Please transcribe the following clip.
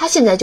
他现在就